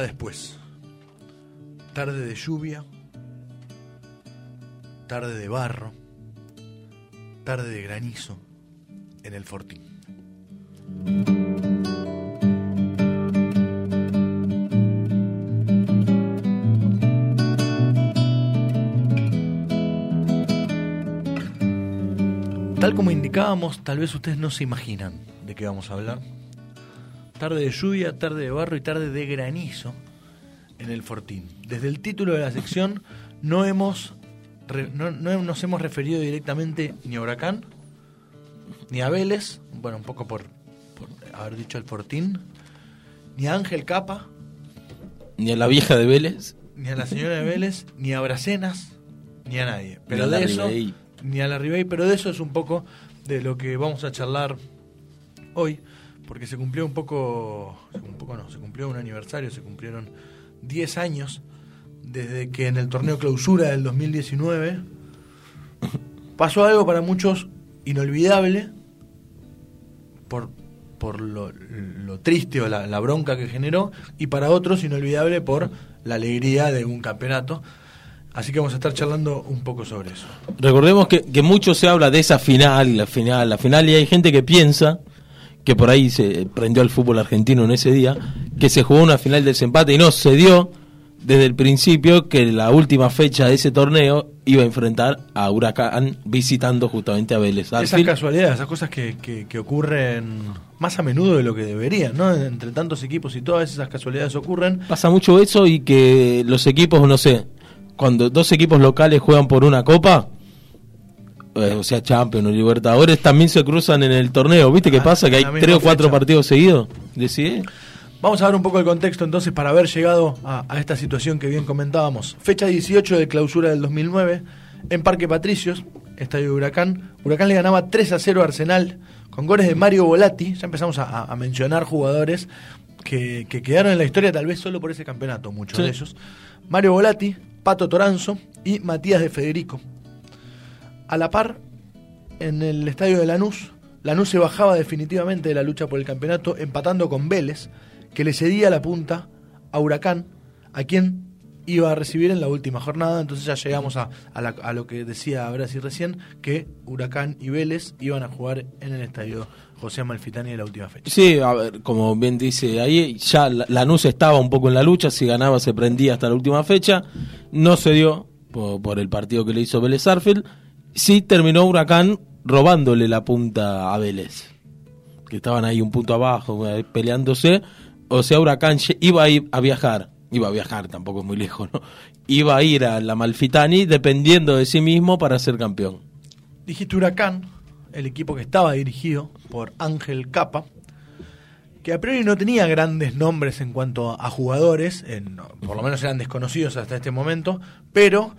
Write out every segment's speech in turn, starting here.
Después. Tarde de lluvia, tarde de barro, tarde de granizo en el Fortín. Tal como indicábamos, tal vez ustedes no se imaginan de qué vamos a hablar. Tarde de lluvia, tarde de barro y tarde de granizo en el Fortín. Desde el título de la sección no hemos no, nos hemos referido directamente ni a Huracán ni a Vélez, bueno, un poco por, por haber dicho el Fortín, ni a Ángel Capa, ni a la vieja de Vélez, ni a la señora de Vélez, ni a Bracenas, ni a nadie. Pero de eso ni a la Ribey, pero de eso es un poco de lo que vamos a charlar hoy, porque se cumplió un poco, un poco no, se cumplió un aniversario, se cumplieron 10 años desde que en el torneo clausura del 2019 pasó algo para muchos inolvidable por, por lo, triste o la, bronca que generó y para otros inolvidable por la alegría de un campeonato. Así que vamos a estar charlando un poco sobre eso. Recordemos que, que mucho se habla de esa final, la final, la final, y hay gente que piensa que por ahí se prendió al fútbol argentino en ese día, que se jugó una final de desempate y no se dio desde el principio que la última fecha de ese torneo iba a enfrentar a Huracán visitando justamente a Vélez. Esas casualidades, esas cosas que, que, ocurren más a menudo de lo que deberían, ¿no? Entre tantos equipos y todas esas casualidades ocurren. Pasa mucho eso y que los equipos, no sé, cuando dos equipos locales juegan por una copa, eh, o sea, Champions Libertadores, también se cruzan en el torneo. ¿Viste qué ah, pasa? Que hay tres o cuatro partidos seguidos. ¿Decide? Vamos a ver un poco el contexto entonces para haber llegado a, esta situación que bien comentábamos. Fecha 18 de clausura del 2009 en Parque Patricios, estadio de Huracán. Huracán le ganaba 3 a 0 a Arsenal con goles de Mario Volati. Ya empezamos a, mencionar jugadores que, quedaron en la historia tal vez solo por ese campeonato, muchos de ellos. Mario Volati, Pato Toranzo y Matías de Federico. A la par, en el estadio de Lanús, Lanús se bajaba definitivamente de la lucha por el campeonato, empatando con Vélez, que le cedía la punta a Huracán, a quien iba a recibir en la última jornada. Entonces ya llegamos a, lo que decía Brasil recién, que Huracán y Vélez iban a jugar en el estadio José Amalfitani en la última fecha. Sí, a ver, como bien dice ahí, ya Lanús estaba un poco en la lucha, si ganaba se prendía hasta la última fecha, no se dio por, el partido que le hizo Vélez Arfield, sí terminó Huracán robándole la punta a Vélez, que estaban ahí un punto abajo eh, peleándose, o sea, Huracán iba a, ir a viajar, iba a viajar, tampoco es muy lejos, ¿no? Iba a ir a la Malfitani dependiendo de sí mismo para ser campeón. Dijiste Huracán, el equipo que estaba dirigido por Ángel Capa, que a priori no tenía grandes nombres en cuanto a jugadores, por lo menos eran desconocidos hasta este momento, pero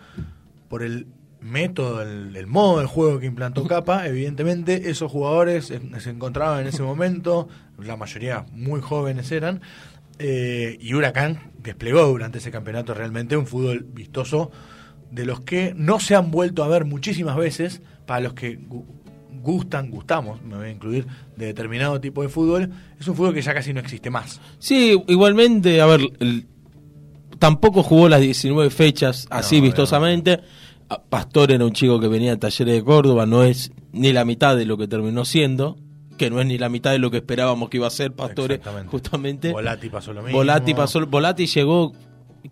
por el método, el, modo del juego que implantó Capa, evidentemente esos jugadores se, encontraban en ese momento, la mayoría muy jóvenes eran, eh, y Huracán desplegó durante ese campeonato realmente un fútbol vistoso de los que no se han vuelto a ver muchísimas veces, para los que gustan, gustamos, me voy a incluir, de determinado tipo de fútbol, es un fútbol que ya casi no existe más. Sí, igualmente, a ver, tampoco jugó las 19 fechas así vistosamente. Pastor era un chico que venía de Talleres de Córdoba, no es ni la mitad de lo que terminó siendo, que no es ni la mitad de lo que esperábamos que iba a ser Pastore, justamente. Volati pasó lo mismo. Volati pasó, Volati llegó,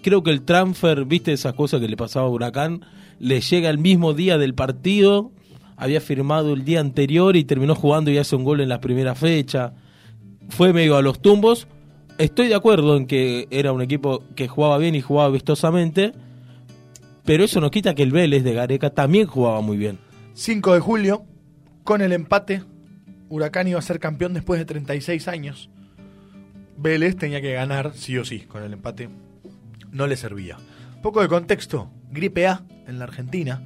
creo que el transfer, viste esas cosas que le pasaba a Huracán, le llega el mismo día del partido, había firmado el día anterior y terminó jugando y hace un gol en la primera fecha. Fue medio a los tumbos. Estoy de acuerdo en que era un equipo que jugaba bien y jugaba vistosamente pero eso no quita que el Vélez de Gareca también jugaba muy bien. 5 de julio, con el empate, Huracán iba a ser campeón después de 36 años. Vélez tenía que ganar sí o sí, con el empate no le servía. Poco de contexto, gripe A en la Argentina,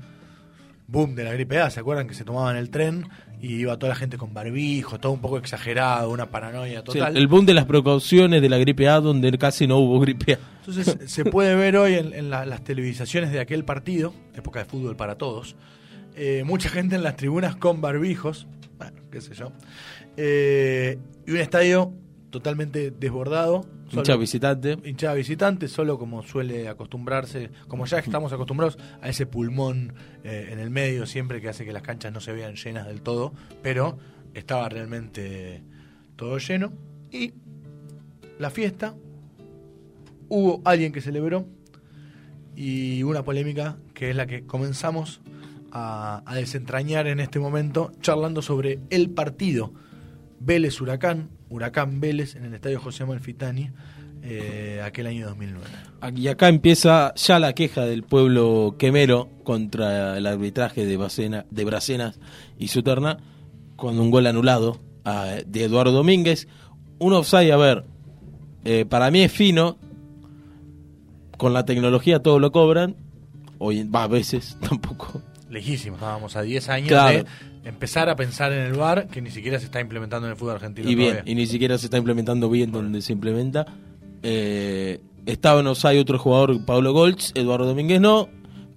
boom de la gripe A, ¿se acuerdan que se tomaban el tren y iba toda la gente con barbijo, todo un poco exagerado, una paranoia total. el boom de las precauciones de la gripe A donde casi no hubo gripe A. Entonces se puede ver hoy en, las televisaciones de aquel partido, época de fútbol para todos, eh, mucha gente en las tribunas con barbijos, bueno, qué sé yo, eh, y un estadio totalmente desbordado. Hinchada visitante. Hinchada visitante, solo como suele acostumbrarse, como ya estamos acostumbrados a ese pulmón eh, en el medio siempre que hace que las canchas no se vean llenas del todo, pero estaba realmente todo lleno. Y la fiesta, hubo alguien que celebró y una polémica que es la que comenzamos a, desentrañar en este momento, charlando sobre el partido Vélez Huracán, Huracán Vélez en el estadio José Malfitani, eh, aquel año 2009. Y acá empieza ya la queja del pueblo quemero contra el arbitraje de, Bracena, de Bracenas y Suterna, con un gol anulado de Eduardo Domínguez. Un offside, a ver, eh, para mí es fino, con la tecnología todo lo cobran, hoy va a veces tampoco lejísimo, estábamos a 10 años de empezar a pensar en el bar que ni siquiera se está implementando en el fútbol argentino. Y bien, y ni siquiera se está implementando bien donde se implementa. Eh, estaba en hay otro jugador, Pablo Goltz, Eduardo Domínguez no.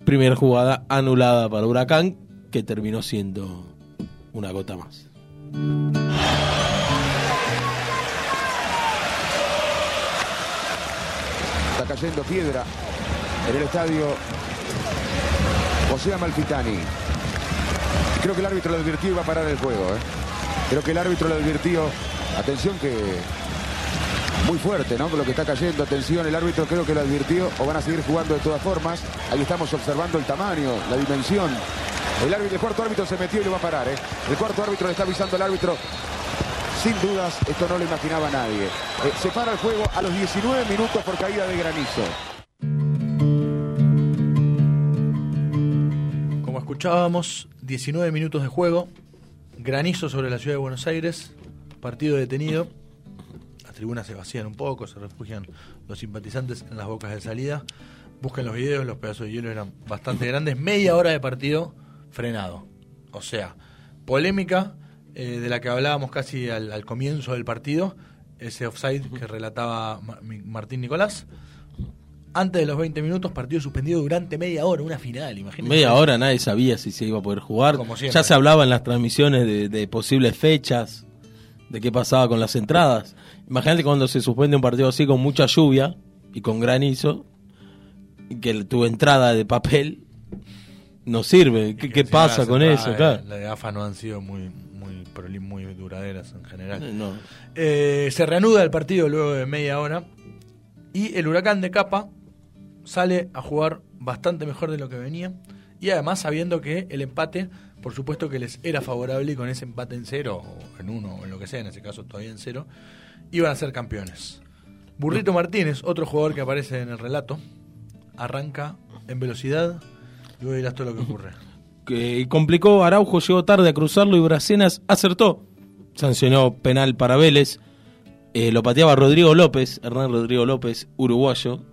Primera jugada anulada para Huracán, que terminó siendo una gota más. Está cayendo piedra en el estadio José Amalfitani. Creo que el árbitro lo advirtió y va a parar el juego. ¿eh? Creo que el árbitro lo advirtió. Atención que muy fuerte, ¿no? Con lo que está cayendo. Atención, el árbitro creo que lo advirtió o van a seguir jugando de todas formas. Ahí estamos observando el tamaño, la dimensión. El, cuarto árbitro se metió y lo va a parar, ¿eh? El cuarto árbitro le está avisando al árbitro. Sin dudas, esto no lo imaginaba nadie. Eh, se para el juego a los 19 minutos por caída de granizo. Escuchábamos 19 minutos de juego, granizo sobre la ciudad de Buenos Aires, partido detenido. Las tribunas se vacían un poco, se refugian los simpatizantes en las bocas de salida. Busquen los videos, los pedazos de hielo eran bastante grandes. Media hora de partido frenado. O sea, polémica eh, de la que hablábamos casi al comienzo del partido. Ese offside que relataba Martín Nicolás antes de los 20 minutos, partido suspendido durante media hora, una final, imagínate. Media hora nadie sabía si se iba a poder jugar. ya se hablaba en las transmisiones de, posibles fechas, de qué pasaba con las entradas. Imagínate cuando se suspende un partido así con mucha lluvia y con granizo, que tu entrada de papel no sirve. ¿Qué, pasa con eso? Claro. Las de AFA no han sido muy, muy, muy duraderas en general. No. Eh, se reanuda el partido luego de media hora y el huracán de capa sale a jugar bastante mejor de lo que venía y además sabiendo que el empate, por supuesto que les era favorable y con ese empate en cero o en uno o en lo que sea, en ese caso todavía en cero, iban a ser campeones. Burrito Martínez, otro jugador que aparece en el relato, arranca en velocidad y luego dirás todo lo que ocurre. Que complicó, Araujo llegó tarde a cruzarlo y Bracenas acertó. Sancionó penal para Vélez. Eh, lo pateaba Rodrigo López, Hernán Rodrigo López, uruguayo,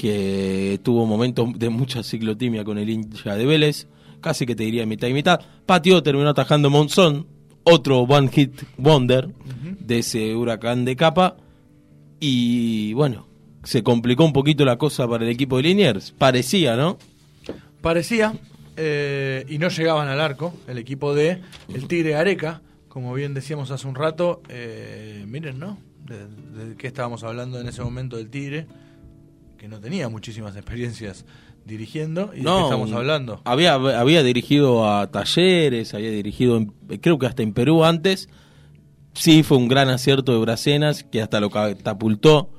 que tuvo momentos de mucha ciclotimia con el hincha de Vélez, casi que te diría mitad y mitad. Pateó, terminó atajando Monzón, otro one hit wonder de ese huracán de capa. Y bueno, se complicó un poquito la cosa para el equipo de Liniers. Parecía, ¿no? Parecía, eh, y no llegaban al arco, el equipo de El Tigre Areca, como bien decíamos hace un rato, eh, miren, ¿no? De, de, qué estábamos hablando en ese momento del Tigre que no tenía muchísimas experiencias dirigiendo y no, estamos hablando. Había, había dirigido a talleres, había dirigido, creo que hasta en Perú antes. Sí, fue un gran acierto de Bracenas que hasta lo catapultó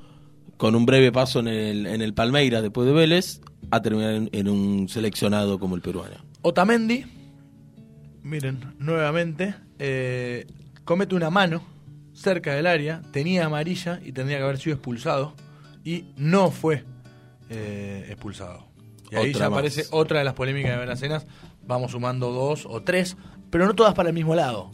con un breve paso en el, en el Palmeiras después de Vélez a terminar en, un seleccionado como el peruano. Otamendi, miren, nuevamente, eh, comete una mano cerca del área, tenía amarilla y tendría que haber sido expulsado y no fue eh, expulsado. Y ahí ya aparece otra de las polémicas de Benacenas. Vamos sumando dos o tres, pero no todas para el mismo lado.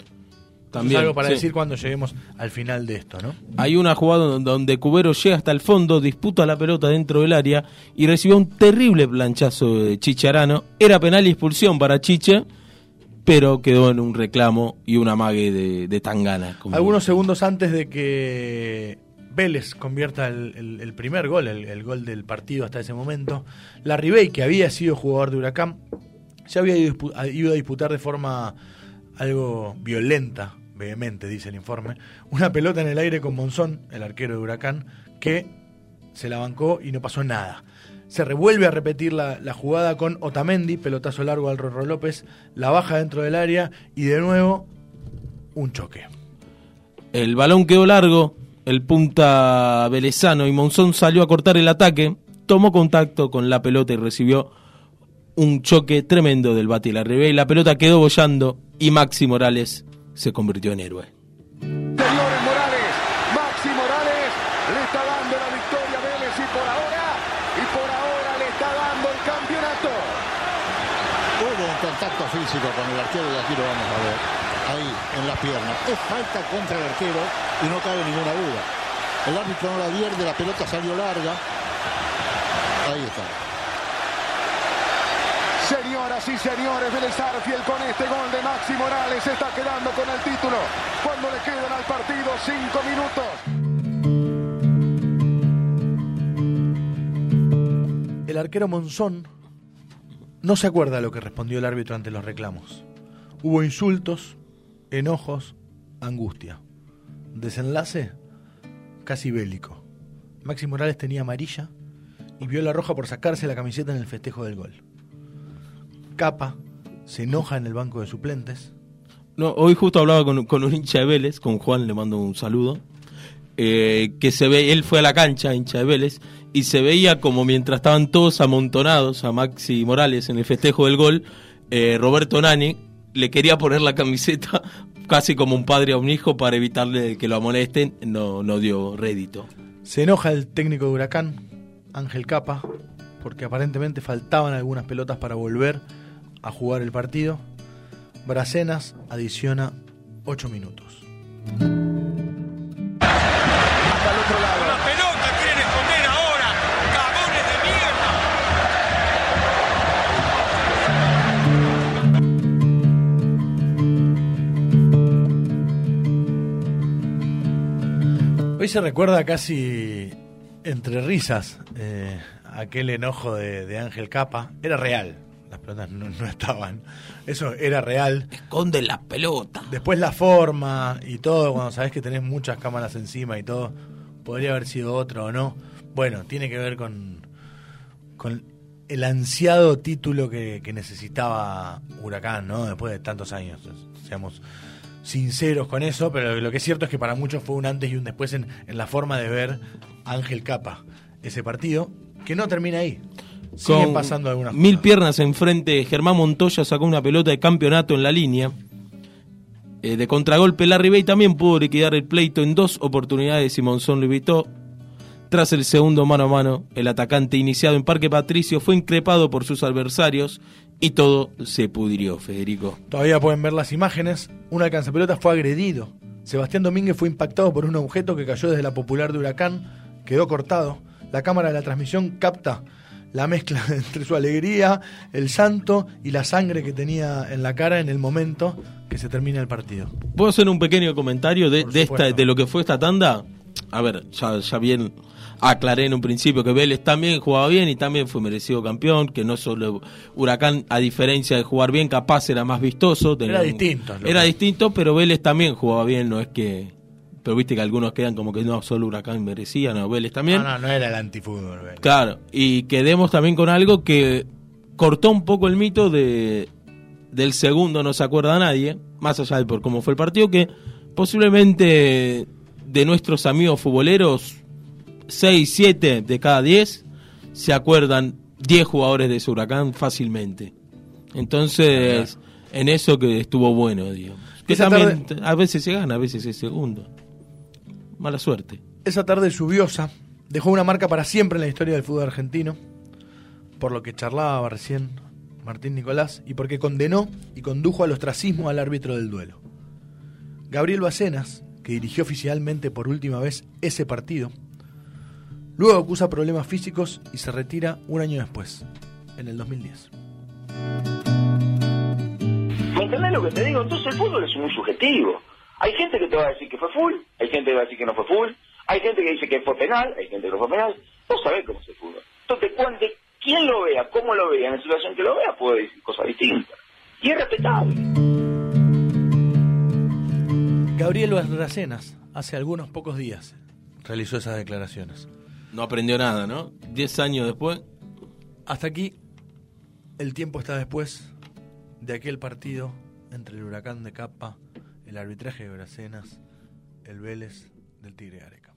También, algo para decir cuando lleguemos al final de esto, ¿no? Hay una jugada donde Cubero llega hasta el fondo, disputa la pelota dentro del área y recibió un terrible planchazo de Chicharano. Era penal y expulsión para Chiche, pero quedó en un reclamo y una amague de, de Tangana. Algunos segundos antes de que Vélez convierta el, primer gol, el, gol del partido hasta ese momento. La Ribey, que había sido jugador de Huracán, se había ido, a disputar de forma algo violenta, vehemente, dice el informe, una pelota en el aire con Monzón, el arquero de Huracán, que se la bancó y no pasó nada. Se revuelve a repetir la, jugada con Otamendi, pelotazo largo al Rorro López, la baja dentro del área y de nuevo un choque. El balón quedó largo, el punta Velezano y Monzón salió a cortar el ataque, tomó contacto con la pelota y recibió un choque tremendo del bate y la revés. La pelota quedó bollando y Maxi Morales se convirtió en héroe. Morales, Maxi Morales le está dando la victoria a Vélez y por ahora, y por ahora le está dando el campeonato. Hubo un contacto físico con el arquero y aquí lo vamos a ver. En la pierna. Es falta contra el arquero y no cabe ninguna duda. El árbitro no la advierte, la pelota salió larga. Ahí está. Señoras y señores, Vélez Arfiel con este gol de Maxi Morales se está quedando con el título cuando le quedan al partido cinco minutos. El arquero Monzón no se acuerda lo que respondió el árbitro ante los reclamos. Hubo insultos, enojos, angustia. Desenlace casi bélico. Maxi Morales tenía amarilla y vio la roja por sacarse la camiseta en el festejo del gol. Capa se enoja en el banco de suplentes. No, hoy justo hablaba con, un hincha de Vélez, con Juan, le mando un saludo. Eh, que se ve, él fue a la cancha, hincha de Vélez, y se veía como mientras estaban todos amontonados a Maxi Morales en el festejo del gol, eh, Roberto Nani le quería poner la camiseta casi como un padre a un hijo para evitarle que lo amolesten, no, no dio rédito. Se enoja el técnico de Huracán, Ángel Capa, porque aparentemente faltaban algunas pelotas para volver a jugar el partido. Bracenas adiciona 8 minutos. Se recuerda casi entre risas eh, aquel enojo de, de Ángel Capa. Era real, las pelotas no, estaban. Eso era real. Esconde la pelota. Después la forma y todo, cuando sabes que tenés muchas cámaras encima y todo, podría haber sido otro o no. Bueno, tiene que ver con, con el ansiado título que, necesitaba Huracán, ¿no? Después de tantos años. Seamos sinceros con eso, pero lo que es cierto es que para muchos fue un antes y un después en, en la forma de ver Ángel Capa ese partido, que no termina ahí. Siguen pasando algunas Mil piernas enfrente, Germán Montoya sacó una pelota de campeonato en la línea. Eh, de contragolpe, Larry Bay también pudo liquidar el pleito en dos oportunidades y Monzón lo evitó. Tras el segundo mano a mano, el atacante iniciado en Parque Patricio fue increpado por sus adversarios y todo se pudrió, Federico. Todavía pueden ver las imágenes. Un alcanzapelota fue agredido. Sebastián Domínguez fue impactado por un objeto que cayó desde la popular de Huracán, quedó cortado. La cámara de la transmisión capta la mezcla entre su alegría, el santo y la sangre que tenía en la cara en el momento que se termina el partido. ¿Puedo hacer un pequeño comentario de, esta, de lo que fue esta tanda? A ver, ya, ya bien aclaré en un principio que Vélez también jugaba bien y también fue merecido campeón, que no solo Huracán, a diferencia de jugar bien, capaz era más vistoso. era distinto. Era distinto, pero Vélez también jugaba bien, no es que pero viste que algunos quedan como que no, solo Huracán merecía, no, Vélez también. No, no, no era el antifútbol. Claro, y quedemos también con algo que cortó un poco el mito de del segundo, no se acuerda nadie, más allá de por cómo fue el partido, que posiblemente de nuestros amigos futboleros, 6, 7 de cada 10 se acuerdan 10 jugadores de ese Huracán fácilmente. Entonces, en eso que estuvo bueno. Que también a veces se gana, a veces es segundo mala suerte. Esa tarde lluviosa dejó una marca para siempre en la historia del fútbol argentino, por lo que charlaba recién Martín Nicolás y porque condenó y condujo al ostracismo al árbitro del duelo. Gabriel Bacenas, que dirigió oficialmente por última vez ese partido, luego acusa problemas físicos y se retira un año después, en el 2010. ¿Me entendés lo que te digo? Entonces el fútbol es muy subjetivo. Hay gente que te va a decir que fue full, hay gente que va a decir que no fue full, hay gente que dice que fue penal, hay gente que no fue penal. Vos sabés cómo se fútbol. Entonces, cuando, quien lo vea, cómo lo vea, en la situación que lo vea, puede decir cosas distintas. Y es respetable. Gabriel Barracenas, hace algunos pocos días, realizó esas declaraciones. No aprendió nada, ¿no? Diez años después. Hasta aquí, el tiempo está después de aquel partido entre el huracán de Capa, el arbitraje de Bracenas, el Vélez del Tigre Areca.